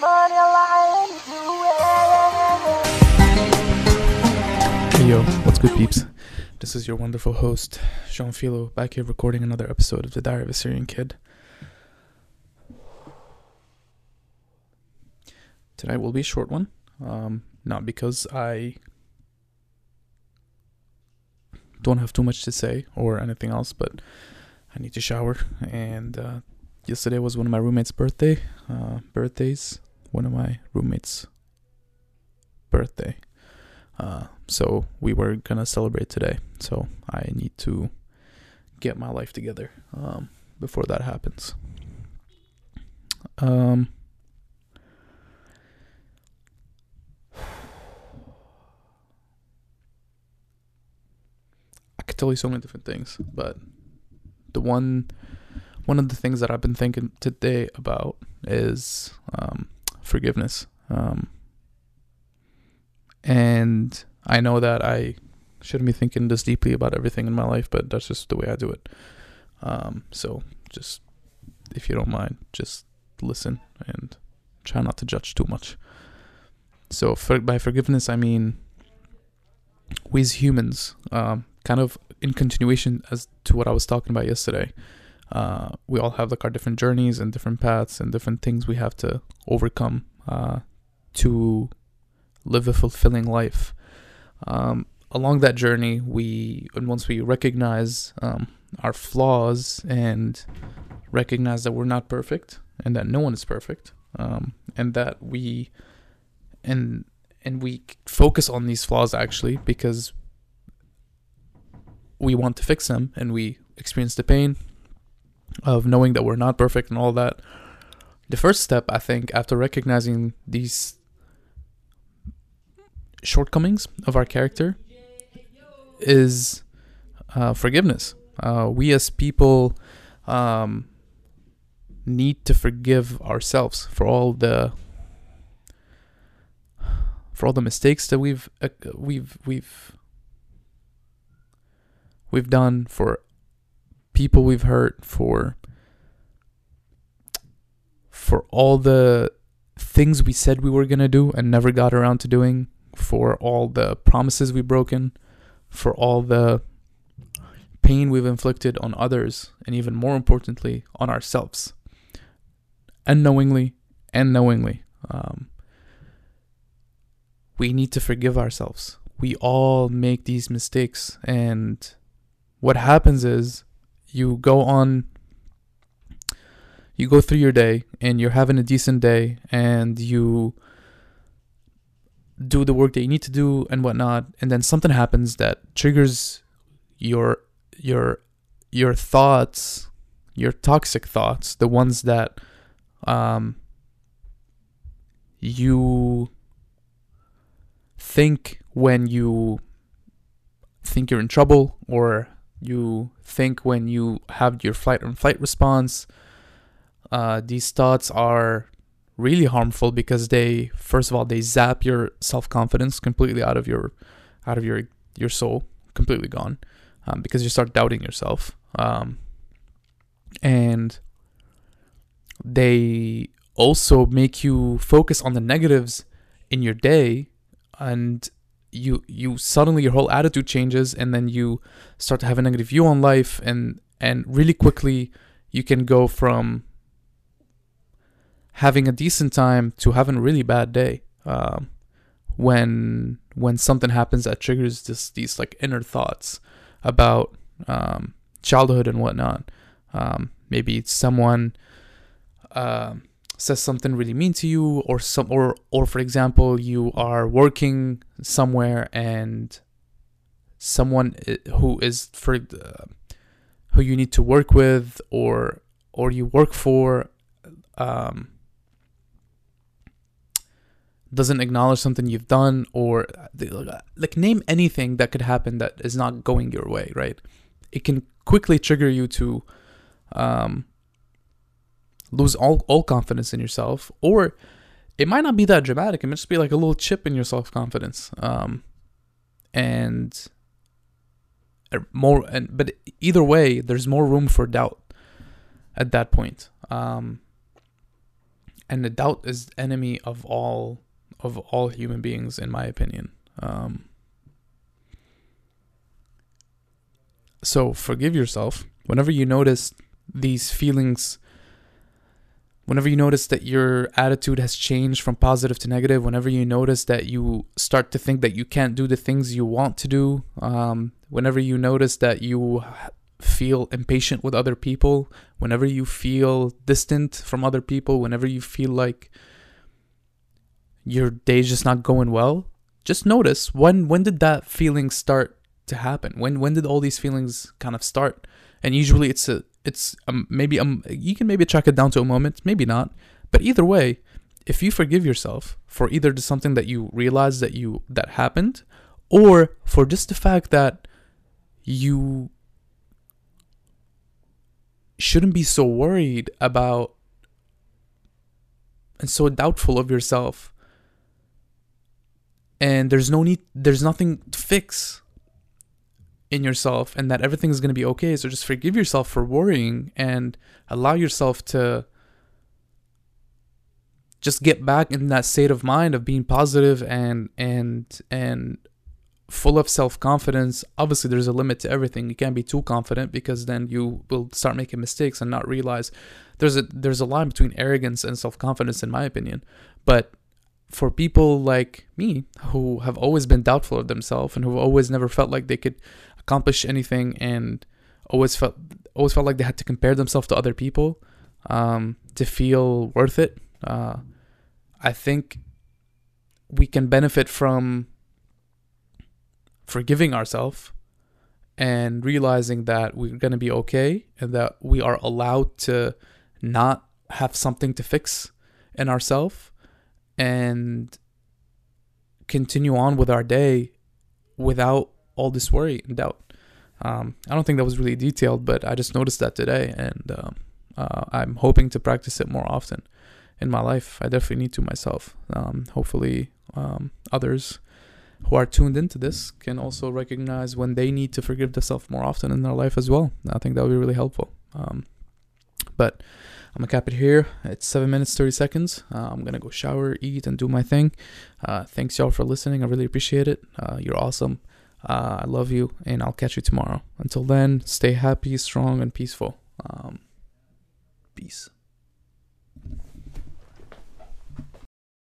Hey yo, what's good, peeps? This is your wonderful host, Jean Philo, back here recording another episode of The Diary of a Syrian Kid. Tonight will be a short one, um, not because I don't have too much to say or anything else, but I need to shower. And uh, yesterday was one of my roommates' birthday uh, birthdays. One of my roommates' birthday. Uh, so we were gonna celebrate today. So I need to get my life together um, before that happens. Um, I could tell you so many different things, but the one one of the things that I've been thinking today about is um, forgiveness. Um, and I know that I shouldn't be thinking this deeply about everything in my life, but that's just the way I do it. Um, so just if you don't mind, just listen and try not to judge too much. So for, by forgiveness, I mean we as humans, um, kind of in continuation as to what I was talking about yesterday. Uh, we all have like our different journeys and different paths and different things we have to overcome uh, to live a fulfilling life. Um, along that journey, we and once we recognize um, our flaws and recognize that we're not perfect and that no one is perfect, um, and that we and and we focus on these flaws actually because we want to fix them and we experience the pain of knowing that we're not perfect and all that. The first step, I think, after recognizing these shortcomings of our character is uh, forgiveness. Uh, we as people um, need to forgive ourselves for all the for all the mistakes that we've uh, we've we've we've done for people we've hurt for for all the things we said we were going to do and never got around to doing for all the promises we've broken, for all the pain we've inflicted on others, and even more importantly, on ourselves. Unknowingly and knowingly. Um, we need to forgive ourselves. We all make these mistakes, and what happens is you go on you go through your day and you're having a decent day and you do the work that you need to do and whatnot and then something happens that triggers your your your thoughts your toxic thoughts the ones that um you think when you think you're in trouble or you think when you have your flight and flight response uh, these thoughts are really harmful because they first of all they zap your self-confidence completely out of your out of your your soul completely gone um, because you start doubting yourself. Um, and they also make you focus on the negatives in your day and you you suddenly your whole attitude changes and then you start to have a negative view on life and and really quickly you can go from having a decent time to having a really bad day um, when when something happens that triggers this these like inner thoughts about um, childhood and whatnot. Um, maybe someone uh, says something really mean to you or some or or for example you are working somewhere and someone who is for uh, who you need to work with or or you work for um, doesn't acknowledge something you've done or like name anything that could happen that is not going your way right? It can quickly trigger you to um, lose all, all confidence in yourself or it might not be that dramatic it might just be like a little chip in your self-confidence um, and more and but either way there's more room for doubt at that point um, and the doubt is enemy of all of all human beings, in my opinion. Um, so forgive yourself whenever you notice these feelings whenever you notice that your attitude has changed from positive to negative, whenever you notice that you start to think that you can't do the things you want to do, um, whenever you notice that you feel impatient with other people, whenever you feel distant from other people, whenever you feel like your day's just not going well, just notice when when did that feeling start to happen? When when did all these feelings kind of start? And usually it's a it's um, maybe um you can maybe track it down to a moment, maybe not. But either way, if you forgive yourself for either something that you realize that you that happened, or for just the fact that you shouldn't be so worried about and so doubtful of yourself and there's no need there's nothing to fix in yourself and that everything is going to be okay. So just forgive yourself for worrying and allow yourself to just get back in that state of mind of being positive and and and full of self-confidence. Obviously there's a limit to everything. You can't be too confident because then you will start making mistakes and not realize there's a there's a line between arrogance and self-confidence in my opinion. But for people like me who have always been doubtful of themselves and who've always never felt like they could accomplish anything and always felt always felt like they had to compare themselves to other people um, to feel worth it. Uh, I think we can benefit from forgiving ourselves and realizing that we're going to be okay and that we are allowed to not have something to fix in ourselves and continue on with our day without all this worry and doubt. Um, I don't think that was really detailed, but I just noticed that today, and um, uh, I'm hoping to practice it more often in my life. I definitely need to myself. Um, hopefully, um, others who are tuned into this can also recognize when they need to forgive themselves more often in their life as well. I think that would be really helpful. Um, but I'm gonna cap it here. It's seven minutes thirty seconds. Uh, I'm gonna go shower, eat, and do my thing. Uh, thanks y'all for listening. I really appreciate it. Uh, you're awesome. Uh, I love you, and I'll catch you tomorrow. Until then, stay happy, strong, and peaceful. Um, peace.